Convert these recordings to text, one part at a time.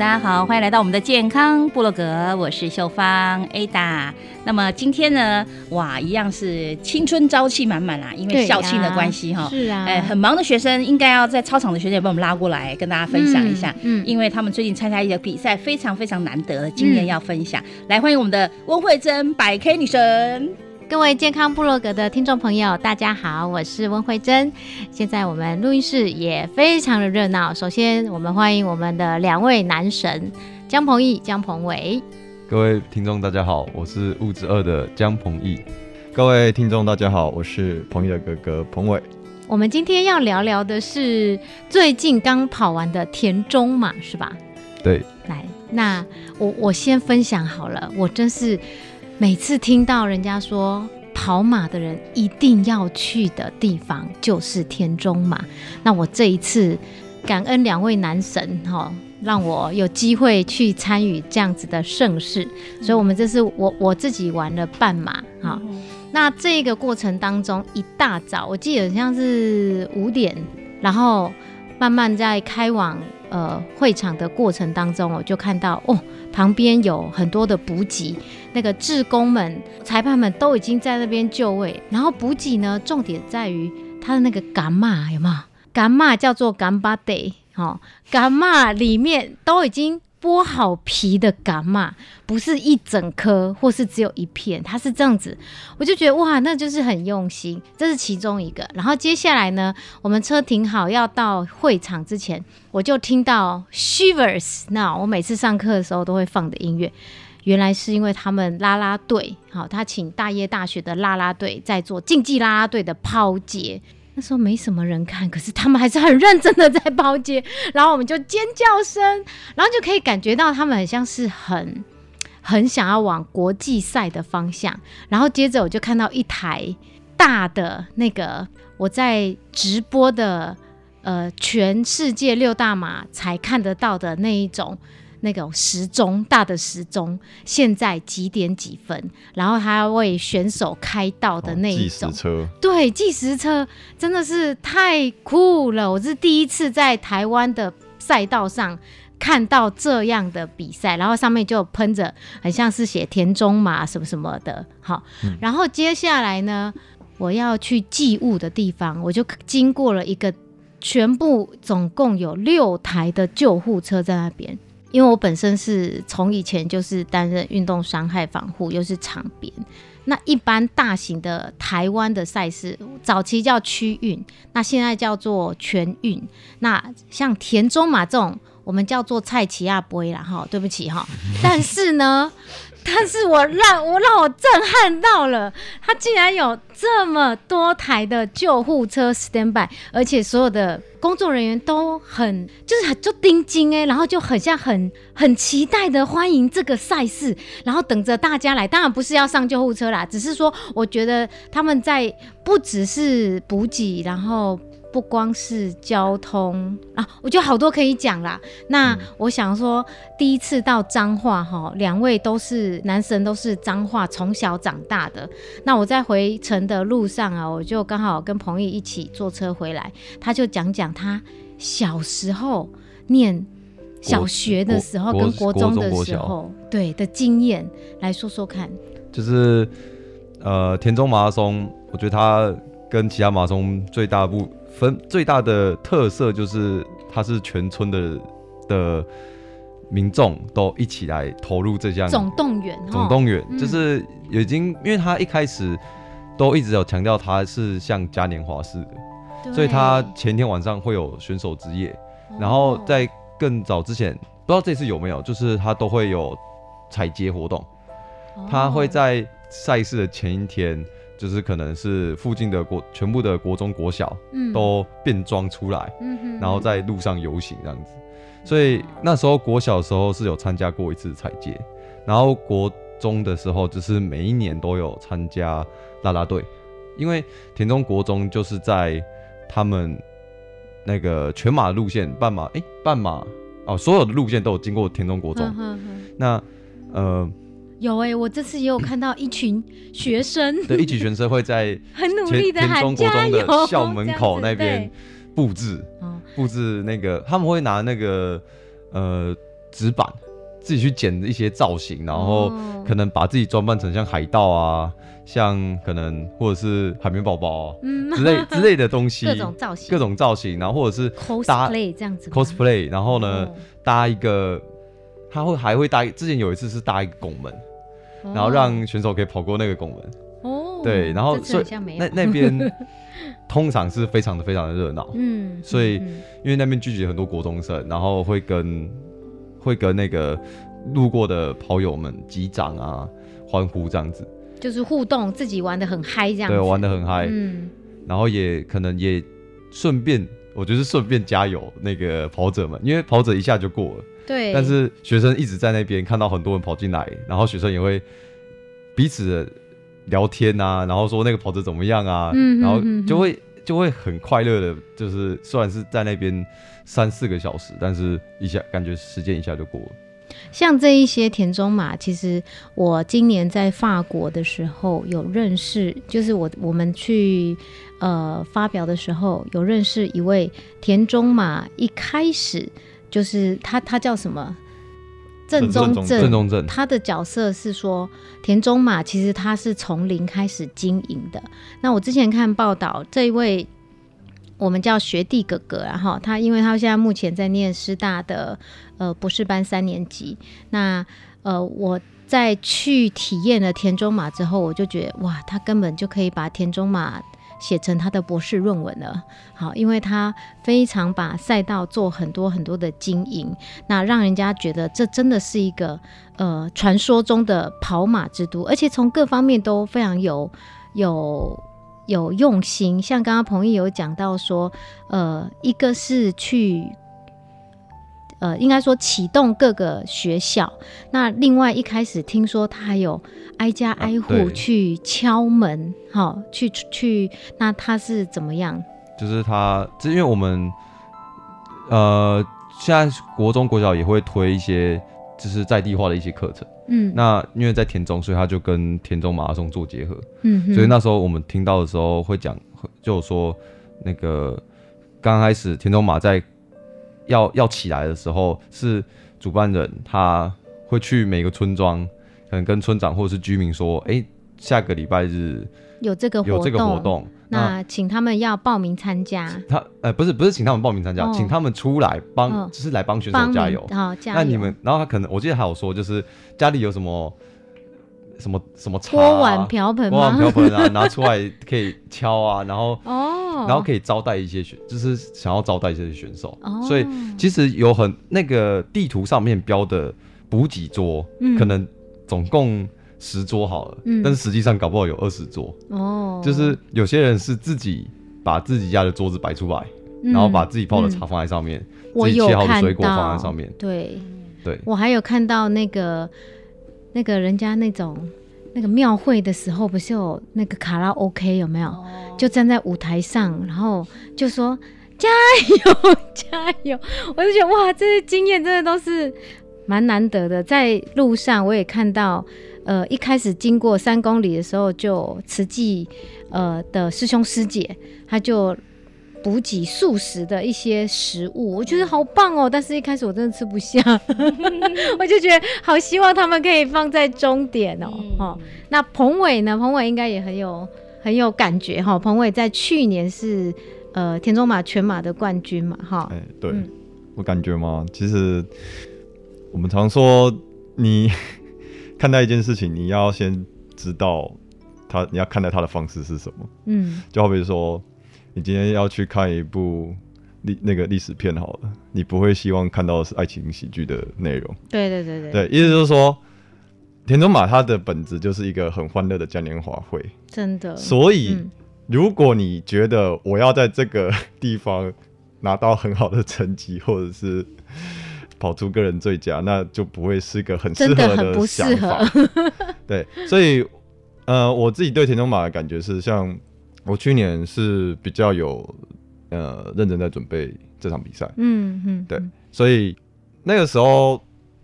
大家好，欢迎来到我们的健康部落格，我是秀芳 Ada。那么今天呢，哇，一样是青春朝气满满啦，因为校庆的关系哈，是啊，哎，很忙的学生应该要在操场的学生也把我们拉过来跟大家分享一下，嗯，因为他们最近参加一个比赛，非常非常难得的经验要分享。来，欢迎我们的温慧珍，百 K 女神。各位健康部落格的听众朋友，大家好，我是温慧珍。现在我们录音室也非常的热闹。首先，我们欢迎我们的两位男神江鹏毅、江鹏伟。各位听众大家好，我是物质二的江鹏毅。各位听众大家好，我是鹏毅的哥哥鹏伟。我们今天要聊聊的是最近刚跑完的田中嘛，是吧？对。来，那我我先分享好了，我真是。每次听到人家说跑马的人一定要去的地方就是田中马，那我这一次感恩两位男神哈，让我有机会去参与这样子的盛事，所以我们这是我我自己玩了半马哈。那这个过程当中，一大早我记得像是五点，然后慢慢在开往呃会场的过程当中，我就看到哦。旁边有很多的补给，那个志工们、裁判们都已经在那边就位。然后补给呢，重点在于他的那个伽马有没有？伽马叫做干巴 day，哦，伽马里面都已经。剥好皮的蛤蟆不是一整颗，或是只有一片，它是这样子，我就觉得哇，那就是很用心，这是其中一个。然后接下来呢，我们车停好要到会场之前，我就听到 Shivers，那我每次上课的时候都会放的音乐，原来是因为他们拉拉队，好，他请大业大学的拉拉队在做竞技拉拉队的抛接。那时候没什么人看，可是他们还是很认真的在包街，然后我们就尖叫声，然后就可以感觉到他们很像是很很想要往国际赛的方向。然后接着我就看到一台大的那个我在直播的呃全世界六大马才看得到的那一种。那个时钟大的时钟，现在几点几分？然后还要为选手开道的那一种，对，计时车真的是太酷了！我是第一次在台湾的赛道上看到这样的比赛，然后上面就喷着，很像是写田中马什么什么的。好，然后接下来呢，我要去祭物的地方，我就经过了一个全部总共有六台的救护车在那边。因为我本身是从以前就是担任运动伤害防护，又是场边。那一般大型的台湾的赛事，早期叫区运，那现在叫做全运。那像田中马这种，我们叫做蔡奇亚杯啦，哈，对不起哈。但是呢。但是我让我让我震撼到了，他竟然有这么多台的救护车 stand by，而且所有的工作人员都很就是很就盯紧哎，然后就很像很很期待的欢迎这个赛事，然后等着大家来。当然不是要上救护车啦，只是说我觉得他们在不只是补给，然后不光是交通啊，我觉得好多可以讲啦。那我想说，第一次到彰化哈，两位都是男神，都是彰化从小长大的。那我在回程的路上啊，我就刚好跟彭毅一起坐车回来，他就讲讲他小时候念小学的时候跟国中的时候对的经验，来说说看。就是呃，田中马拉松，我觉得他跟其他马拉松最大不。分最大的特色就是它是全村的的民众都一起来投入这项总动员，总动员就是已经，因为他一开始都一直有强调他是像嘉年华似的，所以他前天晚上会有选手之夜，然后在更早之前不知道这次有没有，就是他都会有采街活动，他会在赛事的前一天。就是可能是附近的国全部的国中国小，嗯，都变装出来，嗯然后在路上游行这样子，所以那时候国小的时候是有参加过一次彩街，然后国中的时候就是每一年都有参加啦啦队，因为田中国中就是在他们那个全马路线半马，哎，半马哦，所有的路线都有经过田中国中，那呃。有哎，我这次也有看到一群学生，对，一群学生会在 很努力的喊加油，校门口那边布置，布置那个他们会拿那个呃纸板自己去剪一些造型，然后可能把自己装扮成像海盗啊，像可能或者是海绵宝宝之类之类的东西，各种造型，各种造型，然后或者是 cosplay 这样子，cosplay，然后呢搭一个，他会还会搭，之前有一次是搭一个拱门。然后让选手可以跑过那个拱门。哦，对，然后所以那那边 通常是非常的非常的热闹，嗯，所以因为那边聚集很多国中生，然后会跟会跟那个路过的跑友们击掌啊，欢呼这样子，就是互动，自己玩的很嗨这样，对，玩的很嗨，嗯，然后也可能也顺便，我觉得顺便加油那个跑者们，因为跑者一下就过了。对，但是学生一直在那边看到很多人跑进来，然后学生也会彼此聊天啊，然后说那个跑者怎么样啊，然后就会就会很快乐的，就是虽然是在那边三四个小时，但是一下感觉时间一下就过了。像这一些田中马，其实我今年在法国的时候有认识，就是我我们去呃发表的时候有认识一位田中马，一开始。就是他，他叫什么？正宗正正中正。他的角色是说田中马，其实他是从零开始经营的。那我之前看报道，这一位我们叫学弟哥哥，然后他因为他现在目前在念师大的呃博士班三年级。那呃我在去体验了田中马之后，我就觉得哇，他根本就可以把田中马。写成他的博士论文了，好，因为他非常把赛道做很多很多的经营，那让人家觉得这真的是一个呃传说中的跑马之都，而且从各方面都非常有有有用心。像刚刚彭毅有讲到说，呃，一个是去。呃，应该说启动各个学校。那另外一开始听说他还有挨家挨户去敲门，哈去去。那他是怎么样？就是他，这因为我们呃，现在国中国小也会推一些就是在地化的一些课程。嗯。那因为在田中，所以他就跟田中马拉松做结合。嗯。所以那时候我们听到的时候会讲，就说那个刚开始田中马在。要要起来的时候，是主办人他会去每个村庄，可能跟村长或者是居民说：“哎，下个礼拜日有这个有这个活动，那请他们要报名参加。”他呃不是不是请他们报名参加，请他们出来帮，就是来帮选手加油。好，加油。那你们，然后他可能我记得还有说，就是家里有什么什么什么锅碗瓢盆，锅碗瓢盆啊，拿出来可以敲啊，然后 哦。然后可以招待一些选，就是想要招待一些选手，所以其实有很那个地图上面标的补给桌，可能总共十桌好了，但是实际上搞不好有二十桌。哦。就是有些人是自己把自己家的桌子摆出来，然后把自己泡的茶放在上面，自己切好的水果放在上面。对。对，我还有看到那个那个人家那种。那个庙会的时候，不是有那个卡拉 OK 有没有？就站在舞台上，然后就说加油 加油！我就觉得哇，这些经验真的都是蛮难得的。在路上我也看到，呃，一开始经过三公里的时候，就慈济呃的师兄师姐他就补给素食的一些食物，我觉得好棒哦。但是一开始我真的吃不下，我就觉得好希望他们可以放在终点哦。哦，那彭伟呢？彭伟应该也很有。很有感觉哈，彭伟在去年是呃田中马全马的冠军嘛哈。哎，对我感觉嘛，其实我们常说，你 看待一件事情，你要先知道他，你要看待他的方式是什么。嗯，就好比说，你今天要去看一部历那个历史片好了，你不会希望看到的是爱情喜剧的内容。对对对对。对，意思就是说。田中马它的本质就是一个很欢乐的嘉年华会，真的。所以，如果你觉得我要在这个地方拿到很好的成绩，或者是跑出个人最佳，那就不会是个很适合的想法。对，所以，呃，我自己对田中马的感觉是，像我去年是比较有呃认真在准备这场比赛。嗯嗯，对，所以那个时候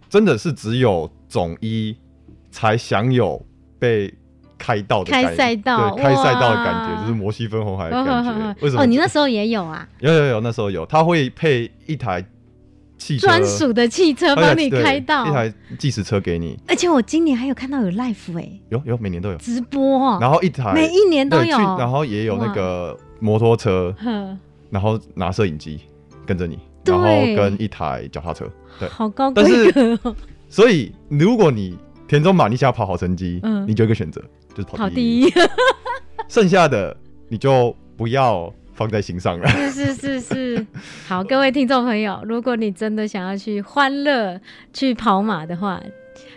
真的是只有总一。才享有被开道的开赛道，对，开赛道的感觉，就是摩西分红海的感觉。为什么？哦，你那时候也有啊？有有有，那时候有，他会配一台汽专属的汽车帮你开到，一台计时车给你。而且我今年还有看到有 life 哎，有有，每年都有。直播，然后一台每一年都有，然后也有那个摩托车，然后拿摄影机跟着你，然后跟一台脚踏车，对，好高规格。所以如果你田中马，你想要跑好成绩，嗯，你就一个选择，就是跑第一。剩下的你就不要放在心上了。是是是是，好，各位听众朋友，如果你真的想要去欢乐去跑马的话，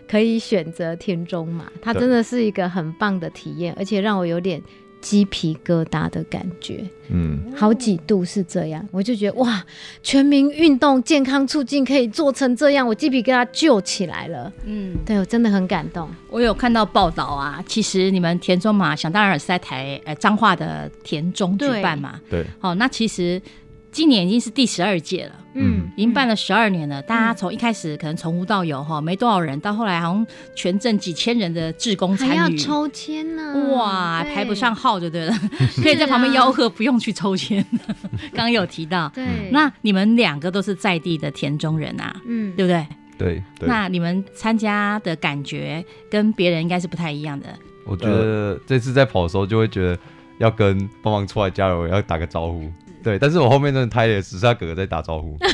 可以选择田中马，它真的是一个很棒的体验，而且让我有点。鸡皮疙瘩的感觉，嗯，好几度是这样，我就觉得哇，全民运动健康促进可以做成这样，我鸡皮疙瘩就起来了，嗯，对我真的很感动。我有看到报道啊，其实你们田中嘛，想当然是在台呃彰化的田中举办嘛，对，好，那其实。今年已经是第十二届了，嗯，已经办了十二年了。大家从一开始可能从无到有哈，没多少人，到后来好像全镇几千人的志工参与，还要抽签呢，哇，排不上号就对了，可以在旁边吆喝，不用去抽签。刚刚有提到，对，那你们两个都是在地的田中人啊，嗯，对不对？对，那你们参加的感觉跟别人应该是不太一样的。我觉得这次在跑的时候，就会觉得要跟帮忙出来加油，要打个招呼。对，但是我后面真的胎了，只是他哥哥在打招呼。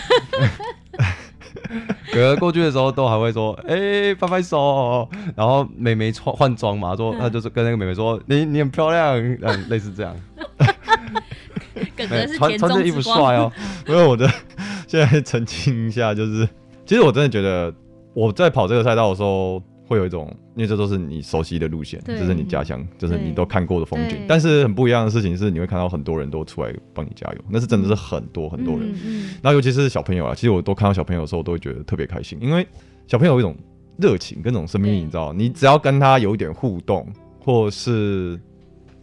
哥哥过去的时候都还会说：“哎，拍拍手。”然后妹妹穿换装嘛，说他就是跟那个妹妹说：“你你很漂亮。”嗯，类似这样。哥哥是穿穿这衣服帅哦。因为我的现在澄清一下，就是其实我真的觉得我在跑这个赛道的时候。会有一种，因为这都是你熟悉的路线，这是你家乡，就是你都看过的风景。但是很不一样的事情是，你会看到很多人都出来帮你加油，那是真的是很多很多人。然后尤其是小朋友啊，其实我都看到小朋友的时候，都会觉得特别开心，因为小朋友有一种热情跟那种生命力，你知道，你只要跟他有一点互动，或是。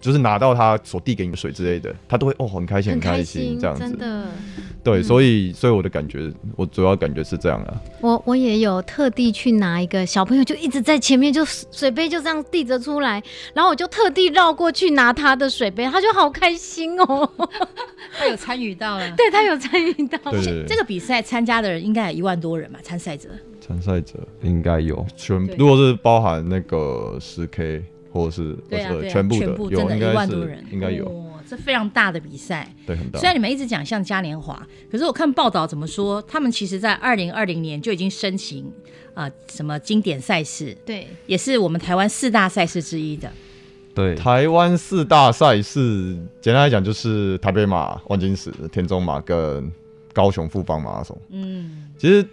就是拿到他所递给你的水之类的，他都会哦很开心很开心这样子，真的。对，所以所以我的感觉，我主要感觉是这样啊。我我也有特地去拿一个小朋友就一直在前面，就水杯就这样递着出来，然后我就特地绕过去拿他的水杯，他就好开心哦。他有参与到了，对他有参与到。对这个比赛参加的人应该有一万多人嘛，参赛者。参赛者应该有全，如果是包含那个十 K。或者是对啊，全部的有应该是应该有，这非常大的比赛，对很大。虽然你们一直讲像嘉年华，可是我看报道怎么说，他们其实在二零二零年就已经申请啊什么经典赛事，对，也是我们台湾四大赛事之一的。对，台湾四大赛事简单来讲就是台北马、万金石、田中马跟高雄富邦马拉松。嗯，其实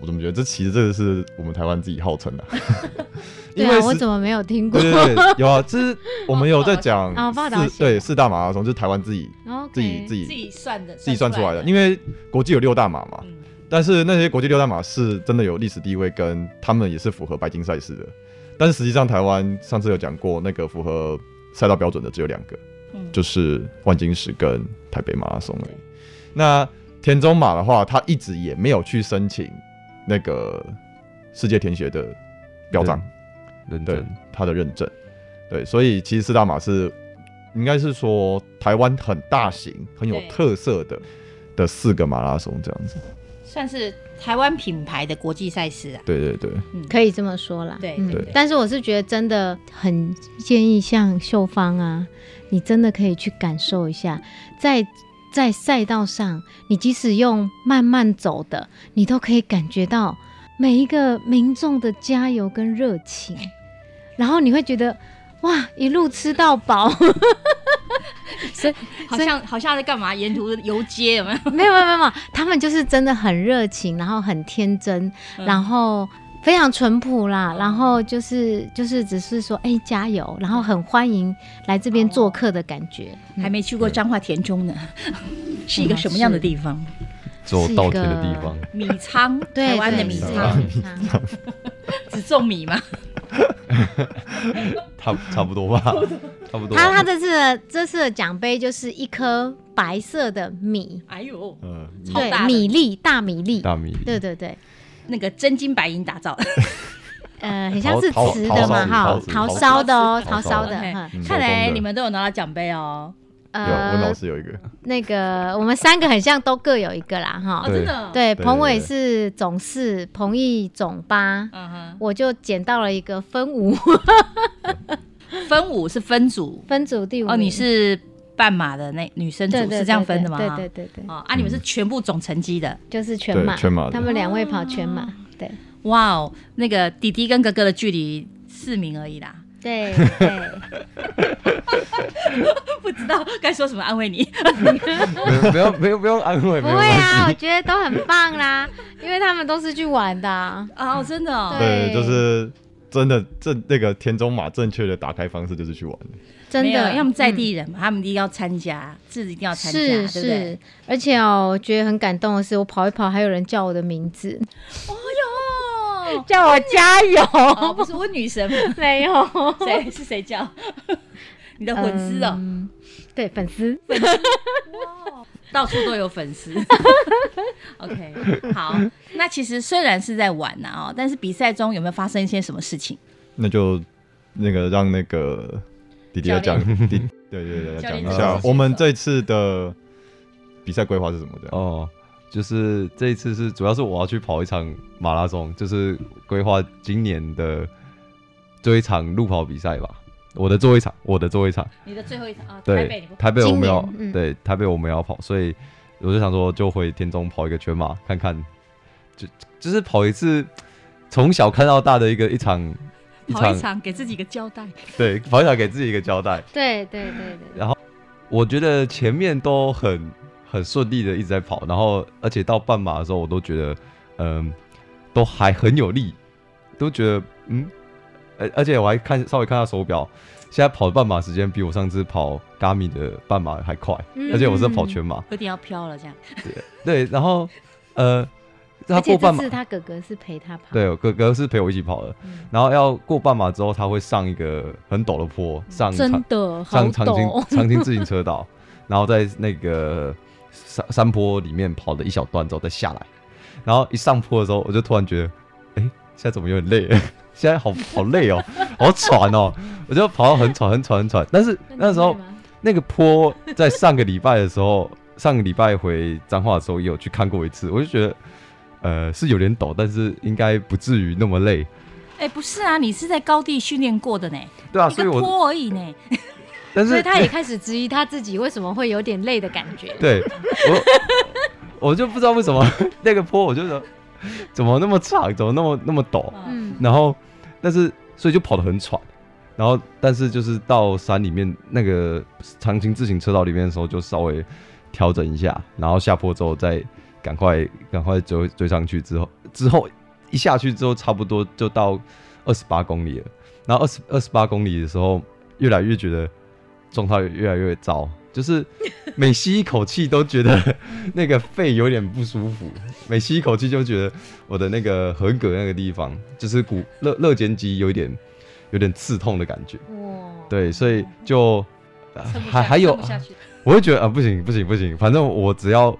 我怎么觉得这其实这个是我们台湾自己号称的。对啊，我怎么没有听过？对对对，有啊，就是我们有在讲四对四大马拉松，就是台湾自己自己自己自己算的，自己算出来的。因为国际有六大马嘛，但是那些国际六大马是真的有历史地位，跟他们也是符合白金赛事的。但是实际上台湾上次有讲过，那个符合赛道标准的只有两个，就是万金石跟台北马拉松而已。那田中马的话，他一直也没有去申请那个世界田协的表彰，认证他的认证。对，所以其实四大马是应该是说台湾很大型、很有特色的的四个马拉松这样子，算是台湾品牌的国际赛事啊。对对对，可以这么说啦。对对。但是我是觉得真的很建议像秀芳啊，你真的可以去感受一下，在在赛道上，你即使用慢慢走的，你都可以感觉到每一个民众的加油跟热情，然后你会觉得。哇，一路吃到饱，所以好像好像在干嘛？沿途游街有没有？没有没有没有，他们就是真的很热情，然后很天真，然后非常淳朴啦，然后就是就是只是说哎加油，然后很欢迎来这边做客的感觉。还没去过彰化田中呢，是一个什么样的地方？做稻田的地方，米仓，台湾的米仓，只种米吗？差差不多吧，差不多。他他这次的这次的奖杯就是一颗白色的米，哎呦，嗯，对，米粒大米粒，大米粒，对对对，那个真金白银打造的，呃，很像是瓷的嘛，哈，陶烧的哦，陶烧的。看来你们都有拿到奖杯哦。有，温老师有一个。那个我们三个很像，都各有一个啦，哈。真的。对，彭伟是总四，彭毅总八，嗯哼，我就捡到了一个分五。分五是分组，分组第五。哦，你是半马的那女生组是这样分的吗？对对对对。哦，啊，你们是全部总成绩的，就是全马，全马。他们两位跑全马，对。哇哦，那个弟弟跟哥哥的距离四名而已啦。对 对，不知道该说什么安慰你。不用不用不用安慰，不会啊，我觉得都很棒啦，因为他们都是去玩的啊，真的。对，就是真的正那个田中马正确的打开方式就是去玩真的，要么在地人嘛，他们一定要参加，自己一定要参加，是是。而且哦，我觉得很感动的是，我跑一跑，还有人叫我的名字。哦 叫我加油！不是我女神吗？没有，谁是谁叫？你的粉丝哦，对，粉丝，到处都有粉丝。OK，好，那其实虽然是在玩呐哦，但是比赛中有没有发生一些什么事情？那就那个让那个弟弟要讲，弟，对 对对，讲一下我们这次的比赛规划是什么的哦。就是这一次是主要是我要去跑一场马拉松，就是规划今年的最后一场路跑比赛吧。我的最后一场，我的最后一场，你的最后一场啊？对，台北台北我们要对台北我们要跑，所以我就想说就回田中跑一个全马看看，就就是跑一次从小看到大的一个一场一场，一场给自己一个交代。对，跑一场给自己一个交代。对对对对。然后我觉得前面都很。很顺利的一直在跑，然后而且到半马的时候，我都觉得，嗯，都还很有力，都觉得，嗯，而而且我还看稍微看下手表，现在跑的半马时间比我上次跑 Gami 的半马还快，而且我是跑全马，有点要飘了这样。对对，然后呃，他过半马，他哥哥是陪他跑，对，哥哥是陪我一起跑的，然后要过半马之后，他会上一个很陡的坡，上真的上长青 长青自行车道，然后在那个。山山坡里面跑了一小段之后再下来，然后一上坡的时候，我就突然觉得，哎，现在怎么有点累？现在好好累哦，好喘哦，我就跑到很喘、很喘、很喘。但是那时候那个坡在上个礼拜的时候，上个礼拜回彰化的时候也有去看过一次，我就觉得，呃，是有点抖，但是应该不至于那么累。哎，不是啊，你是在高地训练过的呢。对啊，所以我坡而已呢。所以他也开始质疑他自己为什么会有点累的感觉。对，我我就不知道为什么那个坡，我就说怎么那么长，怎么那么那么陡。嗯。然后，但是所以就跑得很喘。然后，但是就是到山里面那个长青自行车道里面的时候，就稍微调整一下，然后下坡之后再赶快赶快追追上去。之后之后一下去之后，差不多就到二十八公里了。然后二十二十八公里的时候，越来越觉得。状态越来越糟，就是每吸一口气都觉得那个肺有点不舒服，每吸一口气就觉得我的那个横膈那个地方，就是骨肋肋间肌有一点有点刺痛的感觉。哇，对，所以就还还有，我会觉得啊，不行不行不行，反正我只要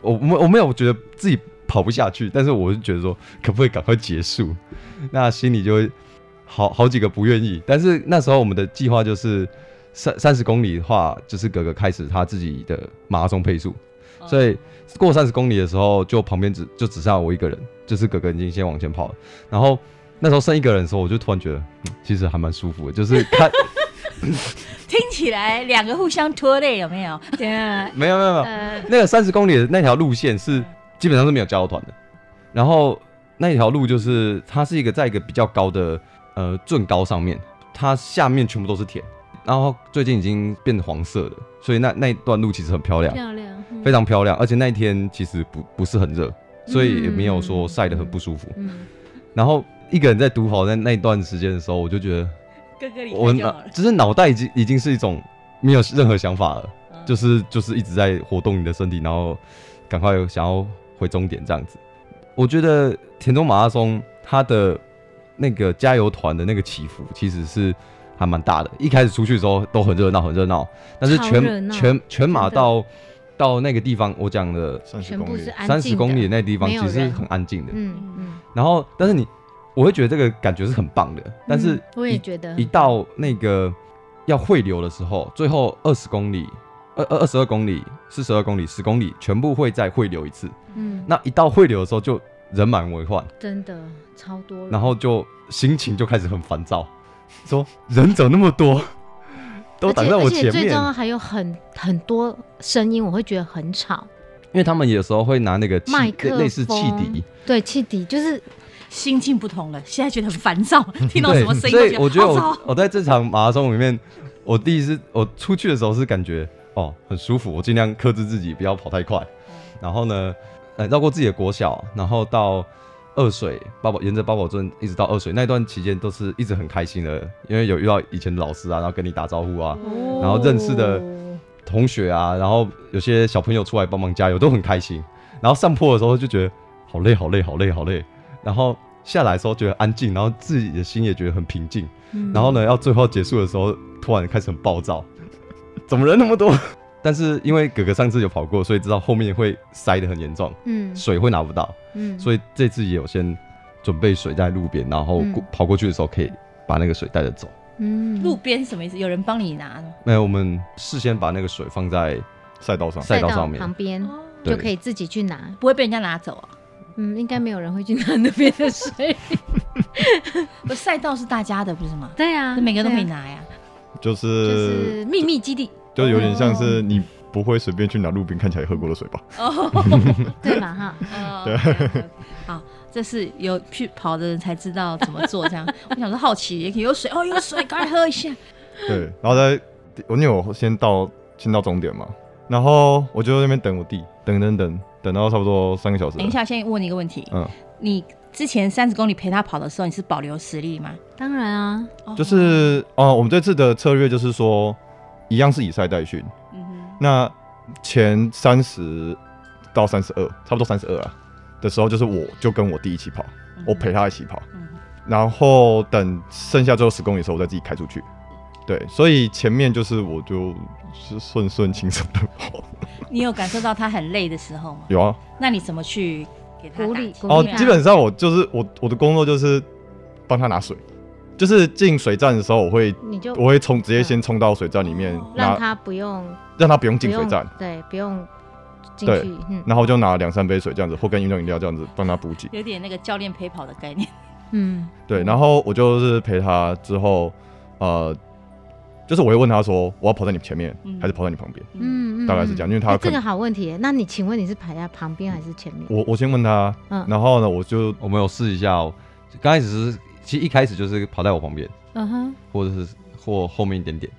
我我我没有觉得自己跑不下去，但是我就觉得说，可不可以赶快结束？那心里就会好好几个不愿意。但是那时候我们的计划就是三三十公里的话，就是哥哥开始他自己的马拉松配速，所以过三十公里的时候，就旁边只就只剩下我一个人，就是哥哥已经先往前跑了，然后。那时候剩一个人的时候，我就突然觉得，其实还蛮舒服的，就是看，听起来两个互相拖累，有没有？对啊，没有没有没有，那个三十公里的那条路线是基本上是没有加油团的，然后那条路就是它是一个在一个比较高的呃峻高上面，它下面全部都是田，然后最近已经变黄色了，所以那那一段路其实很漂亮，漂亮，非常漂亮，而且那一天其实不不是很热，所以也没有说晒得很不舒服，嗯，然后。一个人在独跑在那一段时间的时候，我就觉得，我脑就是脑袋已经已经是一种没有任何想法了，就是就是一直在活动你的身体，然后赶快想要回终点这样子。我觉得田中马拉松它的那个加油团的那个起伏其实是还蛮大的。一开始出去的时候都很热闹，很热闹，但是全全全马到到那个地方，我讲的三十公里，三十公里那地方其实很安静的。嗯嗯。然后，但是你。我会觉得这个感觉是很棒的，但是我也觉得一到那个要汇流的时候，最后二十公里、二二二十二公里、四十二公里、十公里，全部会再汇流一次。嗯，那一到汇流的时候，就人满为患，真的超多。然后就心情就开始很烦躁，说人怎么那么多，都挡在我前面。最重要还有很很多声音，我会觉得很吵，因为他们有时候会拿那个麦克类似汽笛，对，汽笛就是。心境不同了，现在觉得很烦躁，听到什么声音我觉得我我在这场马拉松里面，我第一次我出去的时候是感觉哦很舒服，我尽量克制自己不要跑太快。然后呢，呃绕过自己的国小，然后到二水八宝，沿着八宝镇一直到二水那段期间都是一直很开心的，因为有遇到以前的老师啊，然后跟你打招呼啊，然后认识的同学啊，然后有些小朋友出来帮忙加油，都很开心。然后上坡的时候就觉得好累好累好累好累。然后下来的时候觉得安静，然后自己的心也觉得很平静。然后呢，要最后结束的时候，突然开始很暴躁，怎么人那么多？但是因为哥哥上次有跑过，所以知道后面会塞得很严重，嗯，水会拿不到，嗯，所以这次也有先准备水在路边，然后跑过去的时候可以把那个水带着走。嗯，路边什么意思？有人帮你拿？没有，我们事先把那个水放在赛道上，赛道上面旁边就可以自己去拿，不会被人家拿走啊。嗯，应该没有人会去拿那边的水。不，赛道是大家的，不是吗？对呀，每个人都可以拿呀。就是就是秘密基地，就有点像是你不会随便去拿路边看起来喝过的水吧？哦，对吧？哈，对。好，这是有去跑的人才知道怎么做。这样，我想说好奇，也可以有水哦，有水，赶快喝一下。对，然后在我因为我先到先到终点嘛，然后我就在那边等我弟，等等等。等到差不多三个小时。等一下，先问你一个问题。嗯，你之前三十公里陪他跑的时候，你是保留实力吗？当然啊。就是哦，我们这次的策略就是说，一样是以赛代训。嗯哼。那前三十到三十二，差不多三十二啊的时候，就是我就跟我弟一起跑，我陪他一起跑。嗯。然后等剩下最后十公里的时候，我再自己开出去。对，所以前面就是我就是顺顺轻松的跑。你有感受到他很累的时候吗？有啊。那你怎么去给他鼓励？哦，基本上我就是我我的工作就是帮他拿水，就是进水站的时候我会你就我会冲直接先冲到水站里面，让他不用让他不用进水站，对，不用进去。然后就拿两三杯水这样子，或跟运动饮料这样子帮他补给，有点那个教练陪跑的概念。嗯，对。然后我就是陪他之后，呃。就是我会问他说，我要跑在你前面，还是跑在你旁边？嗯，大概是这样，因为他这个好问题。那你请问你是排在旁边还是前面？我我先问他，嗯然后呢，我就我们有试一下哦。刚开始是，其实一开始就是跑在我旁边，嗯哼，或者是或后面一点点。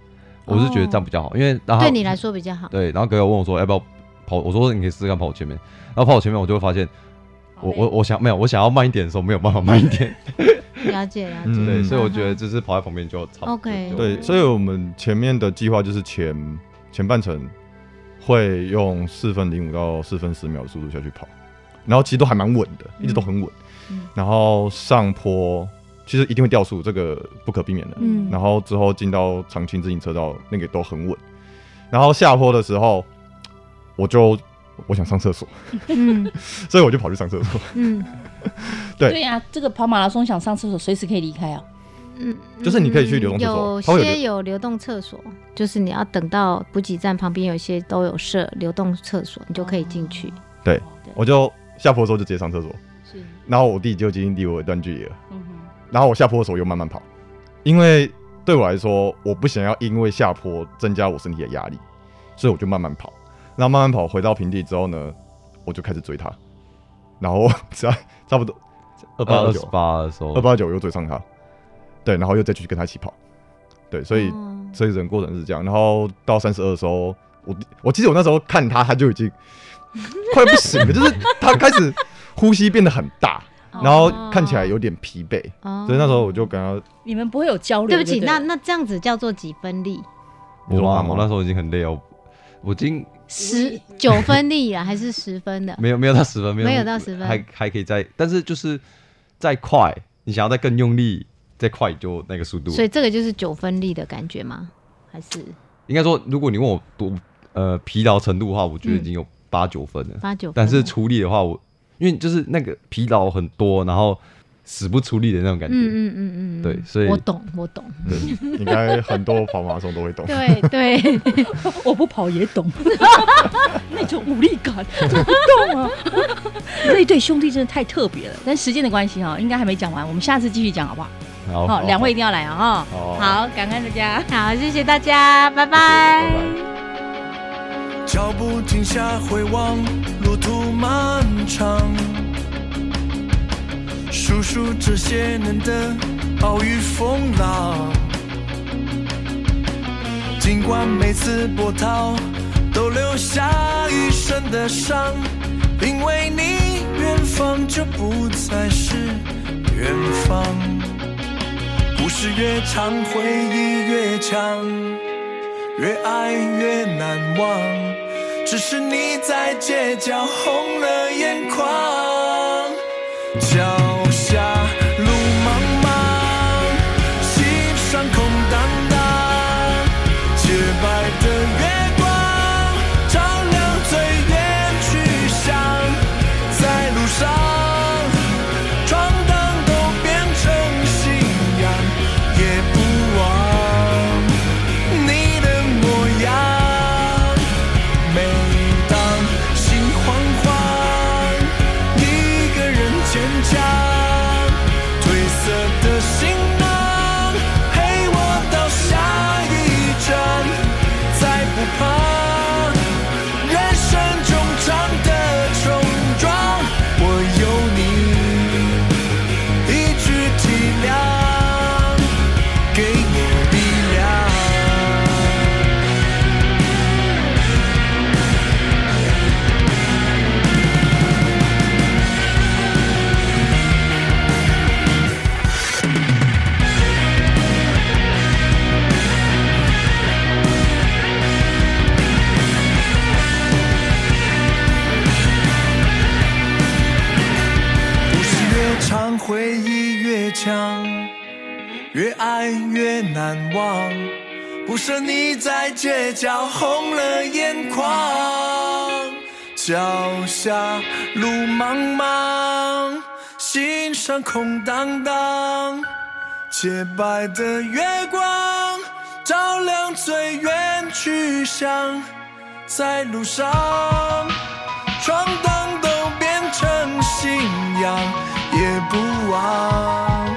我是觉得这样比较好，因为对你来说比较好。对，然后哥哥问我说要不要跑，我说你可以试试看跑我前面。然后跑我前面，我就会发现，我我我想没有，我想要慢一点的时候没有办法慢一点。了解了解，对，所以我觉得就是跑在旁边就差不多。OK，对，所以我们前面的计划就是前前半程会用四分零五到四分十秒的速度下去跑，然后其实都还蛮稳的，一直都很稳。然后上坡其实一定会掉速，这个不可避免的。嗯然后之后进到长青自行车道，那个都很稳。然后下坡的时候，我就我想上厕所，嗯 所以我就跑去上厕所。嗯 对对呀、这个跑马拉松想上厕所，随时可以离开啊。嗯，就是你可以去流动厕所有它会有些有流动厕所，就是你要等到补给站旁边有一些都有设流动厕所，你就可以进去。对，我就下坡的时候就直接上厕所，是，然后我弟就已经离我一段距离了。嗯哼，然后我下坡的时候又慢慢跑，因为对我来说，我不想要因为下坡增加我身体的压力，所以我就慢慢跑。然后慢慢跑回到平地之后呢，我就开始追他，然后差差不多二八二十八的时候，二八九又追上他，对，然后又再继续跟他一起跑，对，所以、哦。所以整个过程是这样。然后到三十二的时候，我我记得我那时候看他，他就已经 快不行了，就是他开始呼吸变得很大，然后看起来有点疲惫，哦。所以那时候我就跟他你们不会有交流？对不起，那那这样子叫做几分力？我我那时候已经很累哦，我已经十九分力啊，还是十分的？没有没有到十分，没有没有到10分还还可以再，但是就是再快，你想要再更用力，再快就那个速度。所以这个就是九分力的感觉吗？还是应该说，如果你问我多呃疲劳程度的话，我觉得已经有八九分了。八九分但是出力的话，我因为就是那个疲劳很多，然后死不出力的那种感觉。嗯嗯嗯嗯，对，所以我懂，我懂。应该很多跑马拉松都会懂。对对，我不跑也懂，那种无力感不动啊？这一对兄弟真的太特别了。但时间的关系哈，应该还没讲完，我们下次继续讲好不好？好好，两位一定要来啊！哈，好好，感恩大家。好，谢谢大家，拜拜。脚步停下，回望路途漫长，数数这些年的暴雨风浪。尽管每次波涛都留下一身的伤，因为你远方就不再是远方。故事越长，回忆越强。越爱越难忘，只是你在街角红了眼眶。脚不舍你在街角红了眼眶，脚下路茫茫，心上空荡荡。洁白的月光照亮最远去向，在路上。闯荡都变成信仰，也不忘。